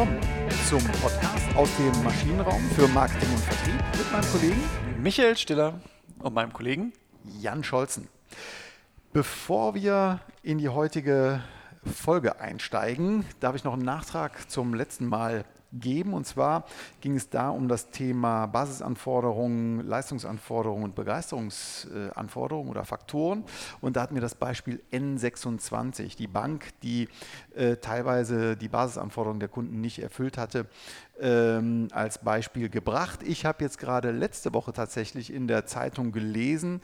willkommen zum Podcast aus dem Maschinenraum für Marketing und Vertrieb mit meinem Kollegen Michael Stiller und meinem Kollegen Jan Scholzen. Bevor wir in die heutige Folge einsteigen, darf ich noch einen Nachtrag zum letzten Mal geben. Und zwar ging es da um das Thema Basisanforderungen, Leistungsanforderungen und Begeisterungsanforderungen oder Faktoren. Und da hatten wir das Beispiel N26, die Bank, die äh, teilweise die Basisanforderungen der Kunden nicht erfüllt hatte, ähm, als Beispiel gebracht. Ich habe jetzt gerade letzte Woche tatsächlich in der Zeitung gelesen,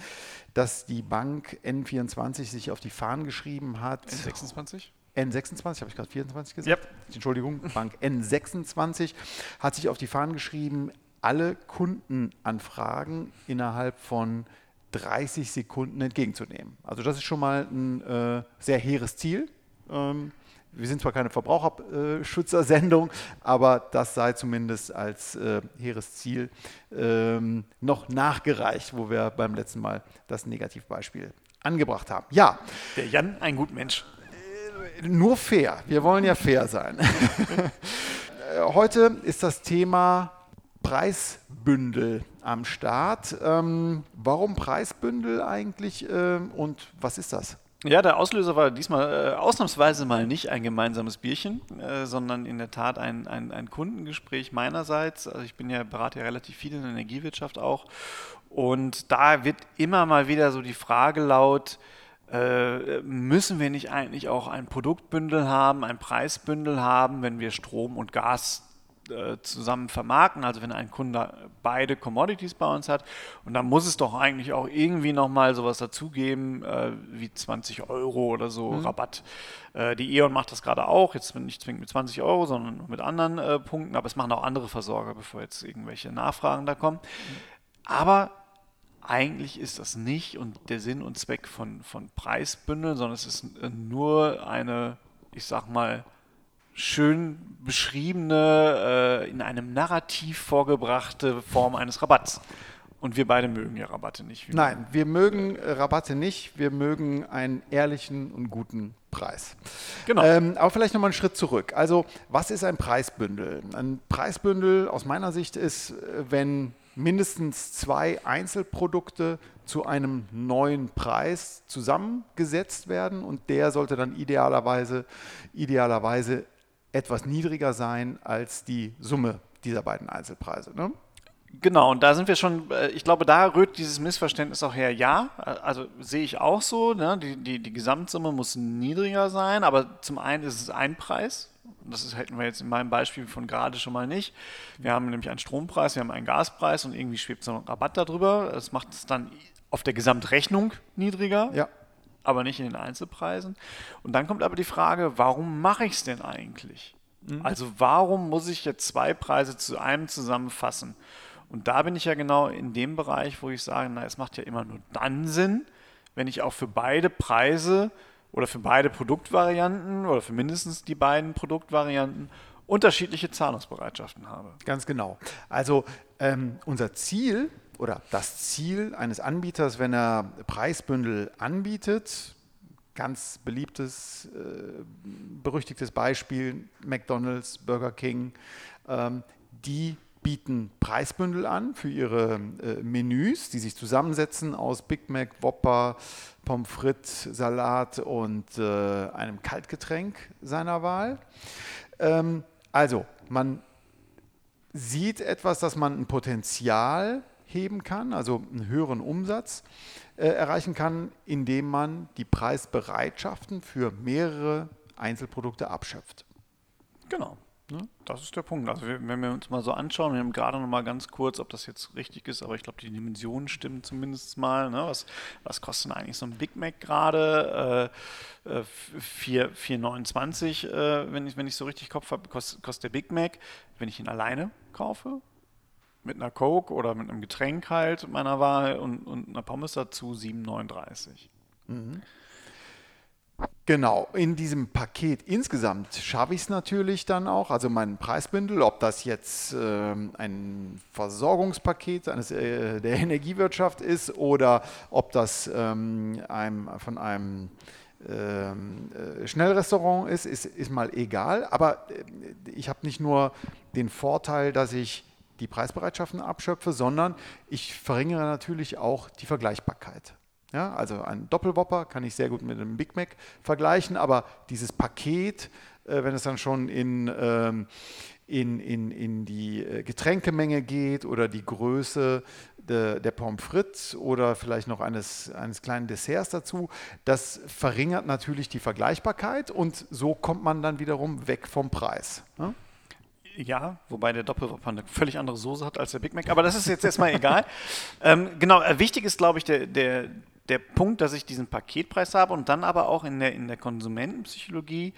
dass die Bank N24 sich auf die Fahnen geschrieben hat. N26? N26, habe ich gerade 24 gesagt? Yep. Entschuldigung, Bank N26 hat sich auf die Fahnen geschrieben, alle Kundenanfragen innerhalb von 30 Sekunden entgegenzunehmen. Also das ist schon mal ein äh, sehr hehres Ziel. Ähm, wir sind zwar keine Verbraucherschützersendung, aber das sei zumindest als äh, hehres Ziel ähm, noch nachgereicht, wo wir beim letzten Mal das Negativbeispiel angebracht haben. Ja. Der Jan, ein gut Mensch nur fair. Wir wollen ja fair sein. Heute ist das Thema Preisbündel am Start. Ähm, warum Preisbündel eigentlich ähm, und was ist das? Ja, der Auslöser war diesmal äh, ausnahmsweise mal nicht ein gemeinsames Bierchen, äh, sondern in der Tat ein, ein, ein, Kundengespräch meinerseits. Also ich bin ja, berate ja relativ viel in der Energiewirtschaft auch. Und da wird immer mal wieder so die Frage laut, äh, müssen wir nicht eigentlich auch ein Produktbündel haben, ein Preisbündel haben, wenn wir Strom und Gas äh, zusammen vermarkten, also wenn ein Kunde beide Commodities bei uns hat. Und dann muss es doch eigentlich auch irgendwie nochmal sowas dazugeben, äh, wie 20 Euro oder so mhm. Rabatt. Äh, die E.ON macht das gerade auch, jetzt nicht zwingend mit 20 Euro, sondern mit anderen äh, Punkten, aber es machen auch andere Versorger, bevor jetzt irgendwelche Nachfragen da kommen. Mhm. Aber eigentlich ist das nicht und der Sinn und Zweck von, von Preisbündeln, sondern es ist äh, nur eine, ich sag mal, schön beschriebene, äh, in einem Narrativ vorgebrachte Form eines Rabatts. Und wir beide mögen ja Rabatte nicht. Nein, wir mögen Rabatte nicht. Wir mögen einen ehrlichen und guten Preis. Genau. Ähm, aber vielleicht nochmal einen Schritt zurück. Also, was ist ein Preisbündel? Ein Preisbündel aus meiner Sicht ist, äh, wenn mindestens zwei Einzelprodukte zu einem neuen Preis zusammengesetzt werden und der sollte dann idealerweise, idealerweise etwas niedriger sein als die Summe dieser beiden Einzelpreise. Ne? Genau, und da sind wir schon, äh, ich glaube, da rührt dieses Missverständnis auch her. Ja, also sehe ich auch so, ne? die, die, die Gesamtsumme muss niedriger sein, aber zum einen ist es ein Preis, das ist, hätten wir jetzt in meinem Beispiel von gerade schon mal nicht. Wir haben nämlich einen Strompreis, wir haben einen Gaspreis und irgendwie schwebt so ein Rabatt darüber. Das macht es dann auf der Gesamtrechnung niedriger, ja. aber nicht in den Einzelpreisen. Und dann kommt aber die Frage, warum mache ich es denn eigentlich? Mhm. Also warum muss ich jetzt zwei Preise zu einem zusammenfassen? Und da bin ich ja genau in dem Bereich, wo ich sage, na, es macht ja immer nur dann Sinn, wenn ich auch für beide Preise oder für beide Produktvarianten oder für mindestens die beiden Produktvarianten unterschiedliche Zahlungsbereitschaften habe. Ganz genau. Also ähm, unser Ziel oder das Ziel eines Anbieters, wenn er Preisbündel anbietet, ganz beliebtes, äh, berüchtigtes Beispiel, McDonald's, Burger King, ähm, die bieten Preisbündel an für ihre äh, Menüs, die sich zusammensetzen aus Big Mac, Whopper, Pommes frites, Salat und äh, einem Kaltgetränk seiner Wahl. Ähm, also, man sieht etwas, dass man ein Potenzial heben kann, also einen höheren Umsatz äh, erreichen kann, indem man die Preisbereitschaften für mehrere Einzelprodukte abschöpft. Genau. Ne? Das ist der Punkt. Also wenn wir uns mal so anschauen, wir haben gerade noch mal ganz kurz, ob das jetzt richtig ist, aber ich glaube, die Dimensionen stimmen zumindest mal. Ne? Was, was kostet eigentlich so ein Big Mac gerade? Äh, 4,29, äh, äh, wenn, ich, wenn ich so richtig Kopf habe, kostet, kostet der Big Mac, wenn ich ihn alleine kaufe, mit einer Coke oder mit einem Getränk halt meiner Wahl und, und einer Pommes dazu 7,39. Mhm. Genau, in diesem Paket insgesamt schaffe ich es natürlich dann auch, also mein Preisbündel, ob das jetzt äh, ein Versorgungspaket eines, äh, der Energiewirtschaft ist oder ob das ähm, einem, von einem ähm, äh, Schnellrestaurant ist, ist, ist mal egal. Aber äh, ich habe nicht nur den Vorteil, dass ich die Preisbereitschaften abschöpfe, sondern ich verringere natürlich auch die Vergleichbarkeit. Ja, also ein Doppelwopper kann ich sehr gut mit einem Big Mac vergleichen, aber dieses Paket, äh, wenn es dann schon in, ähm, in, in, in die äh, Getränkemenge geht oder die Größe de, der Pommes frites oder vielleicht noch eines, eines kleinen Desserts dazu, das verringert natürlich die Vergleichbarkeit und so kommt man dann wiederum weg vom Preis. Ne? Ja, wobei der Doppelwopper eine völlig andere Soße hat als der Big Mac, aber das ist jetzt erstmal egal. Ähm, genau, äh, wichtig ist, glaube ich, der, der, der Punkt, dass ich diesen Paketpreis habe und dann aber auch in der, in der Konsumentenpsychologie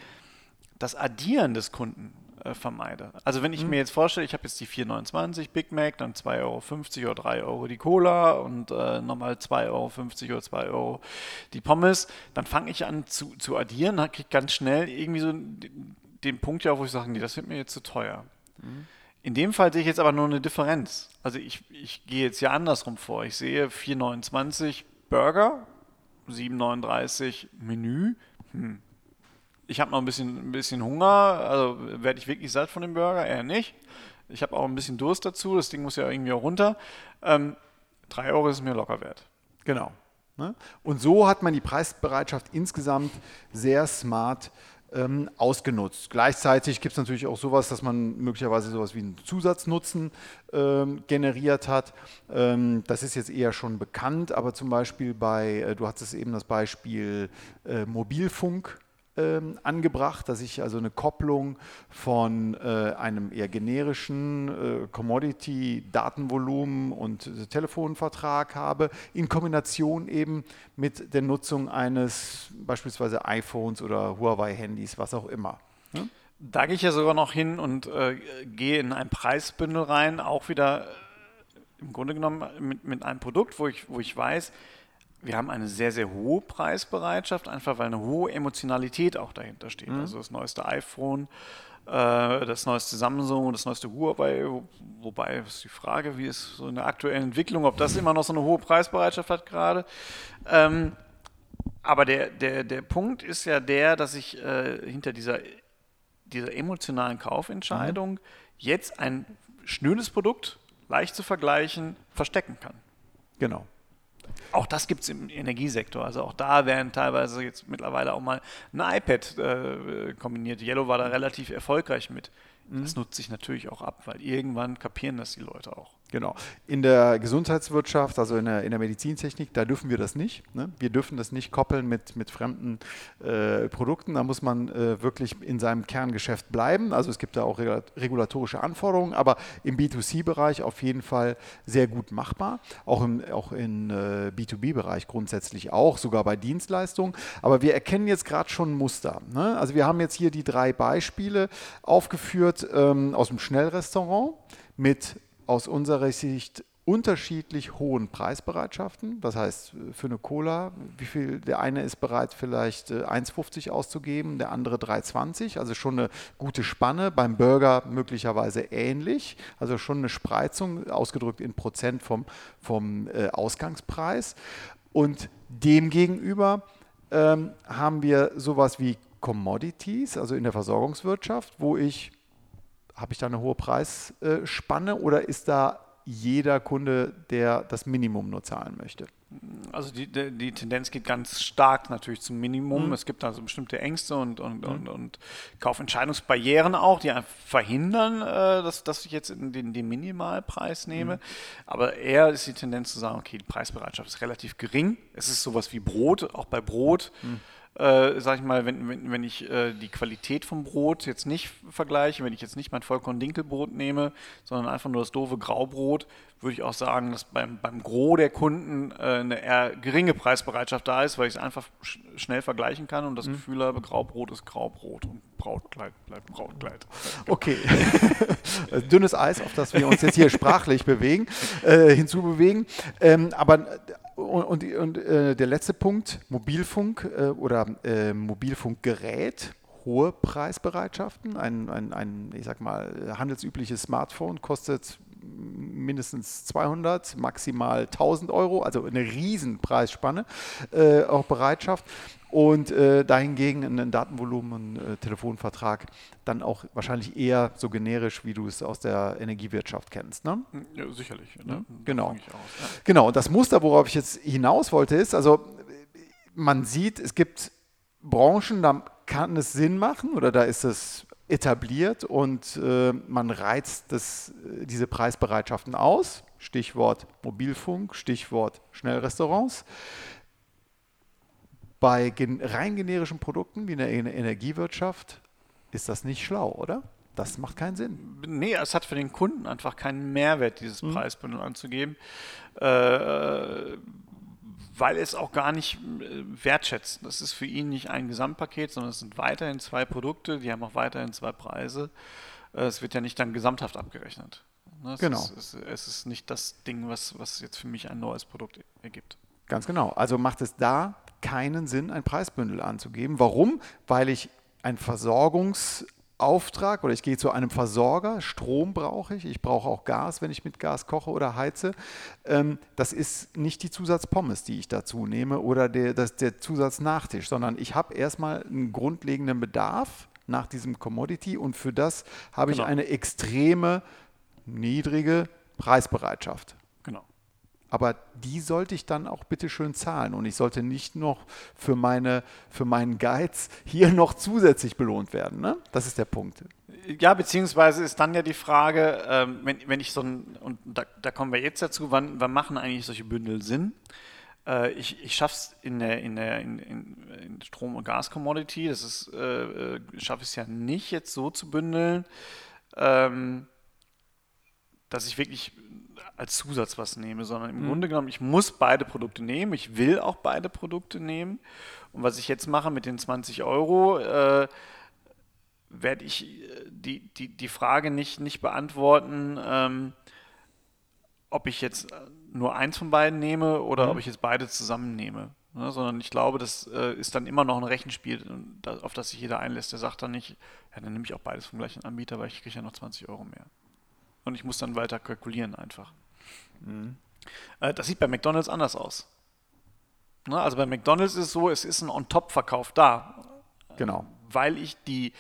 das Addieren des Kunden äh, vermeide. Also wenn ich mhm. mir jetzt vorstelle, ich habe jetzt die 4,29 Big Mac, dann 2,50 Euro oder 3 Euro die Cola und äh, nochmal 2,50 Euro oder 2 Euro die Pommes, dann fange ich an zu, zu addieren, dann kriege ich ganz schnell irgendwie so den, den Punkt ja, wo ich sage, nee, das wird mir jetzt zu teuer. Mhm. In dem Fall sehe ich jetzt aber nur eine Differenz. Also ich, ich gehe jetzt ja andersrum vor. Ich sehe 4,29 Burger, 7,39 Menü. Hm, ich habe noch ein bisschen, ein bisschen Hunger, also werde ich wirklich satt von dem Burger? Eher nicht. Ich habe auch ein bisschen Durst dazu, das Ding muss ja irgendwie auch runter. Ähm, 3 Euro ist mir locker wert. Genau. Ne? Und so hat man die Preisbereitschaft insgesamt sehr smart ähm, ausgenutzt. Gleichzeitig gibt es natürlich auch sowas, dass man möglicherweise sowas wie einen Zusatznutzen ähm, generiert hat. Ähm, das ist jetzt eher schon bekannt, aber zum Beispiel bei, äh, du hattest eben das Beispiel äh, Mobilfunk ähm, angebracht, dass ich also eine Kopplung von äh, einem eher generischen äh, Commodity-Datenvolumen und äh, Telefonvertrag habe, in Kombination eben mit der Nutzung eines beispielsweise iPhones oder Huawei-Handys, was auch immer. Ja? Da gehe ich ja sogar noch hin und äh, gehe in ein Preisbündel rein, auch wieder äh, im Grunde genommen mit, mit einem Produkt, wo ich, wo ich weiß, wir haben eine sehr, sehr hohe Preisbereitschaft, einfach weil eine hohe Emotionalität auch dahinter steht. Mhm. Also das neueste iPhone, äh, das neueste Samsung, das neueste Huawei, wobei ist die Frage, wie ist so eine aktuelle Entwicklung, ob das immer noch so eine hohe Preisbereitschaft hat gerade. Ähm, aber der, der, der Punkt ist ja der, dass ich äh, hinter dieser, dieser emotionalen Kaufentscheidung mhm. jetzt ein schnödes Produkt, leicht zu vergleichen, verstecken kann. Genau. Auch das gibt es im Energiesektor. Also auch da werden teilweise jetzt mittlerweile auch mal ein iPad äh, kombiniert. Yellow war da relativ erfolgreich mit. Das mhm. nutzt sich natürlich auch ab, weil irgendwann kapieren das die Leute auch. Genau. In der Gesundheitswirtschaft, also in der, in der Medizintechnik, da dürfen wir das nicht. Ne? Wir dürfen das nicht koppeln mit, mit fremden äh, Produkten. Da muss man äh, wirklich in seinem Kerngeschäft bleiben. Also es gibt da auch regulatorische Anforderungen, aber im B2C-Bereich auf jeden Fall sehr gut machbar. Auch im auch in, äh, B2B-Bereich grundsätzlich auch, sogar bei Dienstleistungen. Aber wir erkennen jetzt gerade schon Muster. Ne? Also wir haben jetzt hier die drei Beispiele aufgeführt ähm, aus dem Schnellrestaurant mit aus unserer Sicht unterschiedlich hohen Preisbereitschaften. Das heißt, für eine Cola, wie viel der eine ist bereit, vielleicht 1,50 äh, auszugeben, der andere 3,20, also schon eine gute Spanne. Beim Burger möglicherweise ähnlich, also schon eine Spreizung, ausgedrückt in Prozent vom, vom äh, Ausgangspreis. Und demgegenüber ähm, haben wir sowas wie Commodities, also in der Versorgungswirtschaft, wo ich habe ich da eine hohe Preisspanne oder ist da jeder Kunde, der das Minimum nur zahlen möchte? Also die, die, Tendenz geht ganz stark natürlich zum Minimum. Mhm. Es gibt also bestimmte Ängste und, und, mhm. und, und Kaufentscheidungsbarrieren auch, die verhindern, äh, dass, dass ich jetzt den, den Minimalpreis nehme. Mhm. Aber eher ist die Tendenz zu sagen, okay, die Preisbereitschaft ist relativ gering. Es ist sowas wie Brot, auch bei Brot. Mhm äh, sag ich mal, wenn, wenn, wenn ich äh, die Qualität vom Brot jetzt nicht vergleiche, wenn ich jetzt nicht mein Vollkorn-Dinkelbrot nehme, sondern einfach nur das doofe Graubrot, würde ich auch sagen, dass beim, beim Gros der Kunden äh, eine eher geringe Preisbereitschaft da ist, weil ich es einfach sch schnell vergleichen kann und das mhm. Gefühl habe, Graubrot ist Graubrot und Brautkleid bleibt Brautkleid. Okay. Dünnes Eis, auf das wir uns jetzt hier sprachlich bewegen, äh, hinzubewegen. Ähm, aber und, und, und äh, der letzte Punkt, Mobilfunk äh, oder äh, Mobilfunkgerät hohe Preisbereitschaften. Ein, ein, ein, ich sag mal, handelsübliches Smartphone kostet mindestens 200, maximal 1000 Euro, also eine riesen Preisspanne, äh, auch Bereitschaft. Und äh, dahingegen ein Datenvolumen, ein äh, Telefonvertrag dann auch wahrscheinlich eher so generisch, wie du es aus der Energiewirtschaft kennst. Ne? Ja, sicherlich. Ne? Genau. Aus, ja. Genau. Und das Muster, worauf ich jetzt hinaus wollte, ist, also man sieht, es gibt Branchen, da kann es Sinn machen oder da ist es etabliert und äh, man reizt das, äh, diese Preisbereitschaften aus. Stichwort Mobilfunk, Stichwort Schnellrestaurants. Bei gen rein generischen Produkten wie in der Energiewirtschaft ist das nicht schlau, oder? Das macht keinen Sinn. Nee, es hat für den Kunden einfach keinen Mehrwert, dieses mhm. Preisbündel anzugeben. Äh, weil es auch gar nicht äh, wertschätzt. Das ist für ihn nicht ein Gesamtpaket, sondern es sind weiterhin zwei Produkte, die haben auch weiterhin zwei Preise. Äh, es wird ja nicht dann gesamthaft abgerechnet. Ne, es genau. Ist, es, es, ist nicht das Ding, was, was jetzt für mich ein neues Produkt ergibt. Ganz genau. Also macht es da keinen Sinn, ein Preisbündel anzugeben. Warum? Weil ich ein Versorgungs- Auftrag oder ich gehe zu einem Versorger, Strom brauche ich, ich brauche auch Gas, wenn ich mit Gas koche oder heize. Ähm, das ist nicht die Zusatzpommes, die ich dazu nehme oder der, das, der Zusatznachtisch, sondern ich habe erstmal einen grundlegenden Bedarf nach diesem Commodity und für das habe genau. ich eine extreme niedrige Preisbereitschaft. Aber die sollte ich dann auch bitte schön zahlen und ich sollte nicht noch für, meine, für meinen Geiz hier noch zusätzlich belohnt werden. Ne? Das ist der Punkt. Ja, beziehungsweise ist dann ja die Frage, ähm, wenn, wenn ich so ein, und da, da, kommen wir jetzt dazu, wann, wann machen eigentlich solche Bündel Sinn? Äh, ich ich schaffe es in der, in der in, in Strom- und Gas-Commodity, das ist, äh, äh schaffe ich es ja nicht jetzt so zu bündeln, ähm, dass ich wirklich als Zusatz was nehme, sondern im mhm. Grunde genommen, ich muss beide Produkte nehmen, ich will auch beide Produkte nehmen. Und was ich jetzt mache mit den 20 Euro, äh, werde ich äh, die, die, die Frage nicht, nicht beantworten, ähm, ob ich jetzt nur eins von beiden nehme oder mhm. ob ich jetzt beide zusammennehme. Ne, sondern ich glaube, das äh, ist dann immer noch ein Rechenspiel, auf das sich jeder einlässt. Der sagt dann nicht, ja, dann nehme ich auch beides vom gleichen Anbieter, weil ich kriege ja noch 20 Euro mehr. Und ich muss dann weiter kalkulieren einfach. Mhm. das sieht bei McDonalds anders aus. Ne, also bei McDonalds ist es so, es ist ein On-Top-Verkauf da. Genau. Weil ich die,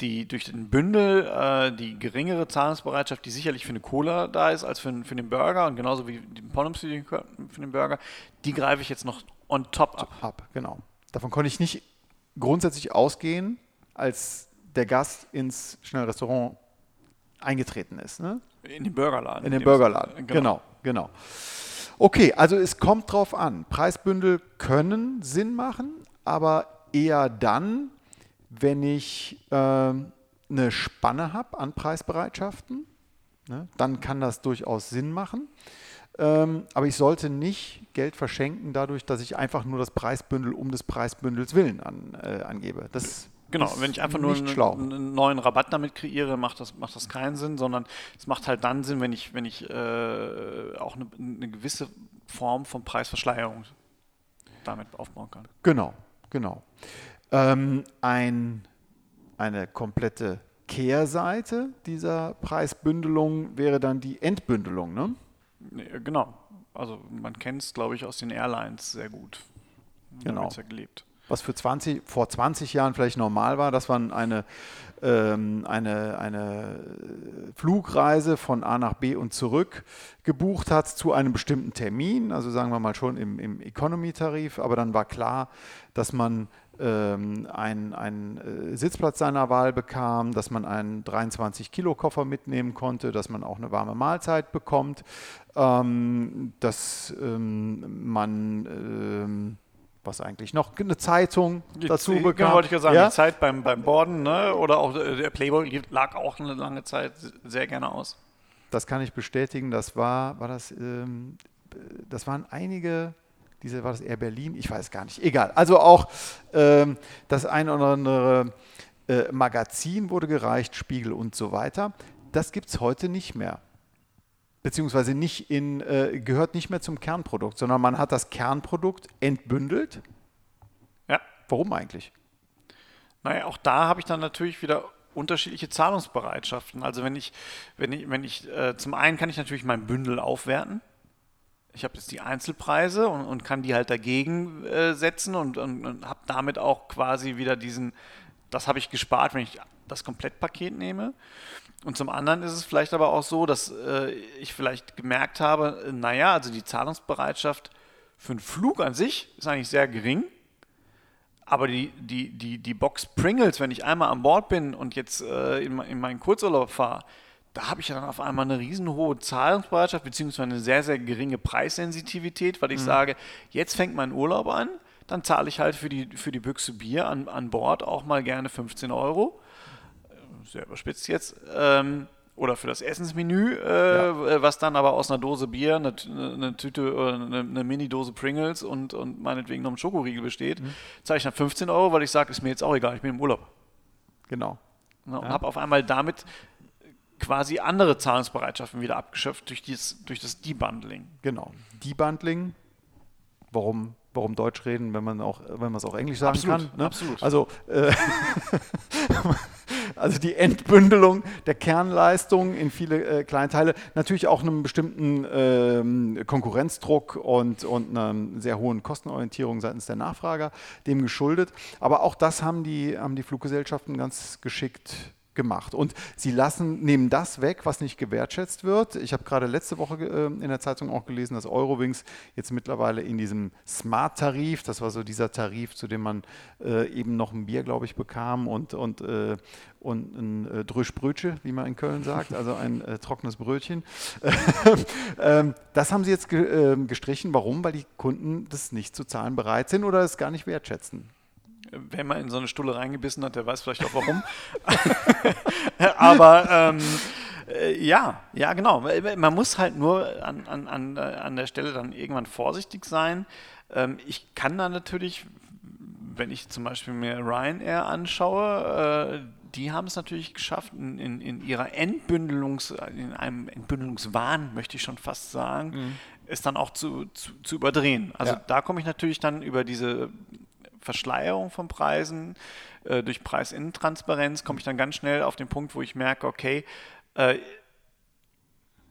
die durch den Bündel äh, die geringere Zahlungsbereitschaft, die sicherlich für eine Cola da ist, als für, für den Burger und genauso wie die Pommes für, für den Burger, die greife ich jetzt noch on top ab. ab. Genau. Davon konnte ich nicht grundsätzlich ausgehen, als der Gast ins Schnellrestaurant eingetreten ist. Ne? In den Burgerladen. In den Burgerladen, genau. genau, genau. Okay, also es kommt drauf an. Preisbündel können Sinn machen, aber eher dann, wenn ich äh, eine Spanne habe an Preisbereitschaften. Ne? Dann kann das durchaus Sinn machen. Ähm, aber ich sollte nicht Geld verschenken dadurch, dass ich einfach nur das Preisbündel um des Preisbündels willen an, äh, angebe. Das Genau, wenn ich einfach nur einen, einen, neuen Rabatt damit kreiere, macht das, macht das keinen Sinn, sondern es macht halt dann Sinn, wenn ich, wenn ich äh, auch eine, eine, gewisse Form von Preisverschleierung damit aufbauen kann. Genau, genau. Ähm, ein, eine komplette Kehrseite dieser Preisbündelung wäre dann die Entbündelung, ne? Genau. Also man kennt es, glaube ich, aus den Airlines sehr gut. Genau. Ja gelebt was für 20, vor 20 Jahren vielleicht normal war, dass man eine, ähm, eine, eine Flugreise von A nach B und zurück gebucht hat zu einem bestimmten Termin, also sagen wir mal schon im, im Economy-Tarif, aber dann war klar, dass man ähm, einen, äh, Sitzplatz seiner Wahl bekam, dass man einen 23-Kilo-Koffer mitnehmen konnte, dass man auch eine warme Mahlzeit bekommt, ähm, dass ähm, man ähm, was eigentlich noch eine Zeitung die, dazu bekam. Genau, wollte ich ja sagen, ja? die Zeit beim, beim Borden ne? oder auch äh, der Playboy lag auch eine lange Zeit sehr gerne aus. Das kann ich bestätigen. Das war, war das, ähm, das waren einige, diese war das Air Berlin, ich weiß gar nicht, egal. Also auch ähm, das ein oder andere äh, Magazin wurde gereicht, Spiegel und so weiter. Das gibt es heute nicht mehr beziehungsweise nicht in, äh, gehört nicht mehr zum Kernprodukt, sondern man hat das Kernprodukt entbündelt. Ja. Warum eigentlich? Naja, auch da habe ich dann natürlich wieder unterschiedliche Zahlungsbereitschaften. Also wenn ich, wenn ich, wenn ich, äh, zum einen kann ich natürlich mein Bündel aufwerten. Ich habe jetzt die Einzelpreise und, und, kann die halt dagegen äh, setzen und, und, und habe damit auch quasi wieder diesen, das habe ich gespart, wenn ich das Komplettpaket nehme. Und zum anderen ist es vielleicht aber auch so, dass äh, ich vielleicht gemerkt habe, naja, also die Zahlungsbereitschaft für einen Flug an sich ist eigentlich sehr gering. Aber die, die, die, die Box Pringles, wenn ich einmal an Bord bin und jetzt äh, in, in meinen Kurzurlaub fahre, da habe ich dann auf einmal eine riesenhohe Zahlungsbereitschaft beziehungsweise eine sehr, sehr geringe Preissensitivität, weil ich mhm. sage, jetzt fängt mein Urlaub an, dann zahle ich halt für die, für die Büchse Bier an, an Bord auch mal gerne 15 Euro. Sehr überspitzt jetzt. Ähm, oder für das Essensmenü, äh, ja. Äh, was dann aber aus einer Dose Bier, eine, eine Tüte oder eine, eine Mini-Dose Pringles und, und meinetwegen noch einem Schokoriegel besteht, mhm. zahle ich dann 15 Euro, weil ich sage, ist mir jetzt auch egal, ich bin im Urlaub. Genau. Ja, und ja. habe auf einmal damit quasi andere Zahlungsbereitschaften wieder abgeschöpft durch, dieses, durch das Debundling. Genau. Debundling, warum warum Deutsch reden, wenn man auch, wenn man es auch Englisch sagen absolut, kann. Ne? Absolut. Also äh, also die Entbündelung der Kernleistung in viele äh, Kleinteile, natürlich auch einem bestimmten ähm, Konkurrenzdruck und, und einer sehr hohen Kostenorientierung seitens der Nachfrager dem geschuldet. Aber auch das haben die, haben die Fluggesellschaften ganz geschickt gemacht. Und sie lassen, nehmen das weg, was nicht gewertschätzt wird. Ich habe gerade letzte Woche äh, in der Zeitung auch gelesen, dass Eurowings jetzt mittlerweile in diesem Smart-Tarif, das war so dieser Tarif, zu dem man äh, eben noch ein Bier, glaube ich, bekam und, und, äh, und ein äh, Dröschbrötchen, wie man in Köln sagt, also ein äh, trockenes Brötchen. ähm, das haben sie jetzt ge ähm, gestrichen. Warum? Weil die Kunden das nicht zu zahlen bereit sind oder es gar nicht wertschätzen. Wer mal in so eine Stulle reingebissen hat, der weiß vielleicht auch warum. Aber ähm, äh, ja, ja, genau. Man muss halt nur an, an, an, an der Stelle dann irgendwann vorsichtig sein. Ähm, ich kann da natürlich, wenn ich zum Beispiel mir Ryanair anschaue, äh, die haben es natürlich geschafft, in, in, in, ihrer Entbündelungs, in einem Entbündelungswahn, möchte ich schon fast sagen, mhm. es dann auch zu, zu, zu überdrehen. Also ja. da komme ich natürlich dann über diese Verschleierung von Preisen, äh, durch Preisinnentransparenz komme ich dann ganz schnell auf den Punkt, wo ich merke, okay, äh,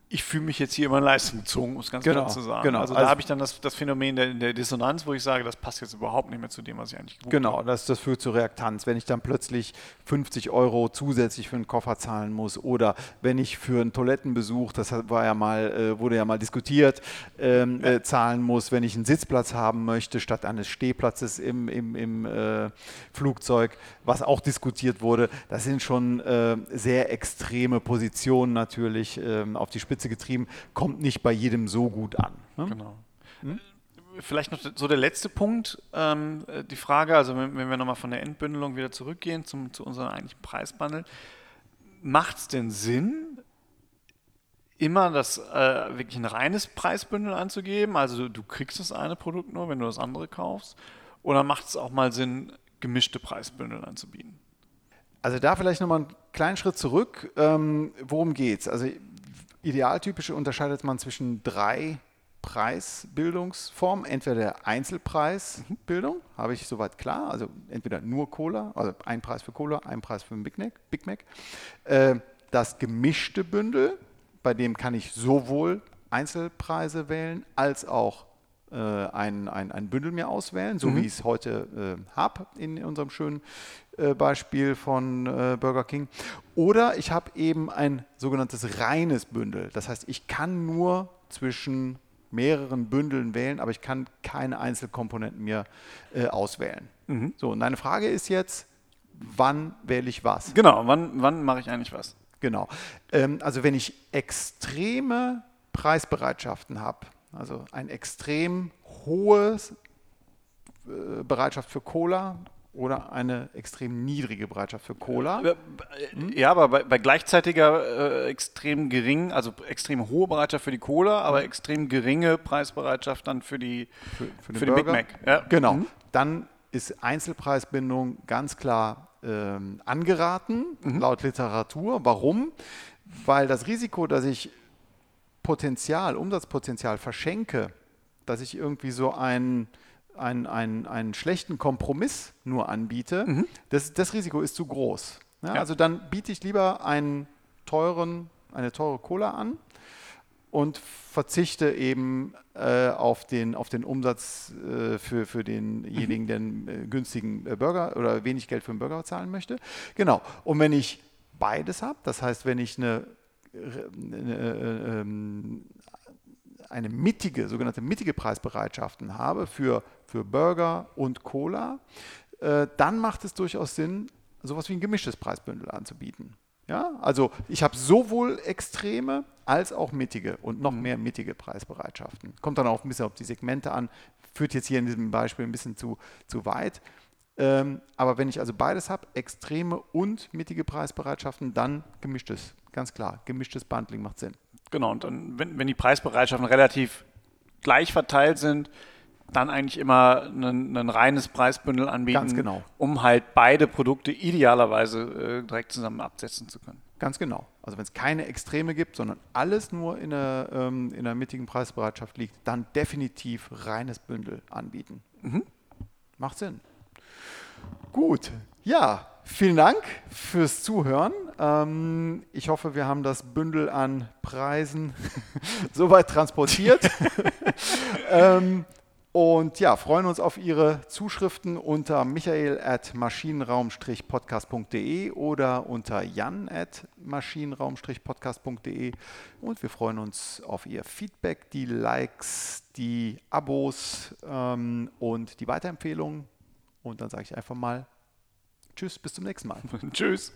ich fühle mich jetzt hier immer in Leistung gezogen, um es ganz genau, klar zu sagen. Genau. Also, also da habe ich dann das, das Phänomen der, der, Dissonanz, wo ich sage, das passt jetzt überhaupt nicht mehr zu dem, was ich eigentlich gebucht genau, habe. Genau, das, das führt zu Reaktanz. Wenn ich dann plötzlich 50 Euro zusätzlich für einen Koffer zahlen muss oder wenn ich für einen Toilettenbesuch, das war ja mal, äh, wurde ja mal diskutiert, ähm, ja. äh, zahlen muss, wenn ich einen Sitzplatz haben möchte, statt eines Stehplatzes im, im, im äh, Flugzeug, was auch diskutiert wurde. Das sind schon äh, sehr extreme Positionen natürlich ähm, auf die Spitze Spitze getrieben, kommt nicht bei jedem so gut an. Ne? Genau. Hm? Vielleicht noch so der letzte Punkt, ähm, die Frage, also wenn, wenn wir nochmal von der Entbündelung wieder zurückgehen zum, zu unserem eigentlichen Preisbundle, macht es denn Sinn, immer das äh, wirklich ein reines Preisbündel anzugeben? Also du, kriegst das eine Produkt nur, wenn du das andere kaufst? Oder macht es auch mal Sinn, gemischte Preisbündel anzubieten? Also da vielleicht nochmal einen kleinen Schritt zurück. Ähm, worum es? Also Idealtypische unterscheidet man zwischen drei Preisbildungsformen. Entweder der Einzelpreisbildung, habe ich soweit klar, also entweder nur Cola, also ein Preis für Cola, ein Preis für Big Mac. Big Mac. Äh, das gemischte Bündel, bei dem kann ich sowohl Einzelpreise wählen als auch äh, ein, ein, ein Bündel mir auswählen, so mhm. wie ich es heute äh, habe in unserem schönen äh, Beispiel von äh, Burger King. Oder ich habe eben ein sogenanntes reines Bündel. Das heißt, ich kann nur zwischen mehreren Bündeln wählen, aber ich kann keine Einzelkomponenten mehr äh, auswählen. Mhm. So, und deine Frage ist jetzt, wann wähle ich was? Genau, wann, wann mache ich eigentlich was? Genau. Ähm, also wenn ich extreme Preisbereitschaften habe, also ein extrem hohes äh, Bereitschaft für Cola oder eine extrem niedrige Bereitschaft für Cola. Hm? Ja, aber bei, bei gleichzeitiger äh, extrem gering, also extrem hohe Bereitschaft für die Cola, aber hm. extrem geringe Preisbereitschaft dann für die für, für, für den Big Mac. Ja. Genau. Mhm. Dann ist Einzelpreisbindung ganz klar ähm, angeraten, mhm. laut Literatur. Warum? Weil das Risiko, dass ich Potenzial, Umsatzpotenzial verschenke, dass ich irgendwie so einen, einen, einen, einen schlechten Kompromiss nur anbiete, mhm. das, das Risiko ist zu groß. Ja, ja. Also dann biete ich lieber einen teuren, eine teure Cola an und verzichte eben äh, auf, den, auf den Umsatz äh, für, für denjenigen, mhm. der einen äh, günstigen äh, Burger oder wenig Geld für einen Burger zahlen möchte. Genau. Und wenn ich beides habe, das heißt, wenn ich eine, eine, äh, ähm, eine mittige, sogenannte mittige Preisbereitschaften habe für, für Burger und Cola, äh, dann macht es durchaus Sinn, sowas wie ein gemischtes Preisbündel anzubieten. Ja, also ich habe sowohl extreme als auch mittige und noch mhm. mehr mittige Preisbereitschaften. Kommt dann auch ein bisschen auf die Segmente an, führt jetzt hier in diesem Beispiel ein bisschen zu, zu weit. Ähm, aber wenn ich also beides habe, extreme und mittige Preisbereitschaften, dann gemischtes, ganz klar, gemischtes Bundling macht Sinn. Genau, und dann, wenn, wenn die Preisbereitschaften relativ gleich verteilt sind, dann eigentlich immer ein, ein reines Preisbündel anbieten, Ganz genau. um halt beide Produkte idealerweise äh, direkt zusammen absetzen zu können. Ganz genau. Also wenn es keine Extreme gibt, sondern alles nur in der, ähm, in der mittigen Preisbereitschaft liegt, dann definitiv reines Bündel anbieten. Mhm. Macht Sinn. Gut, ja, vielen Dank fürs Zuhören. Ähm, ich hoffe, wir haben das Bündel an Preisen soweit transportiert. ähm, und ja, freuen uns auf Ihre Zuschriften unter michael at maschinenraum-podcast.de oder unter jan at maschinenraum-podcast.de. Und wir freuen uns auf Ihr Feedback, die Likes, die Abos ähm, und die Weiterempfehlungen. Und dann sage ich einfach mal Tschüss, bis zum nächsten Mal. Tschüss.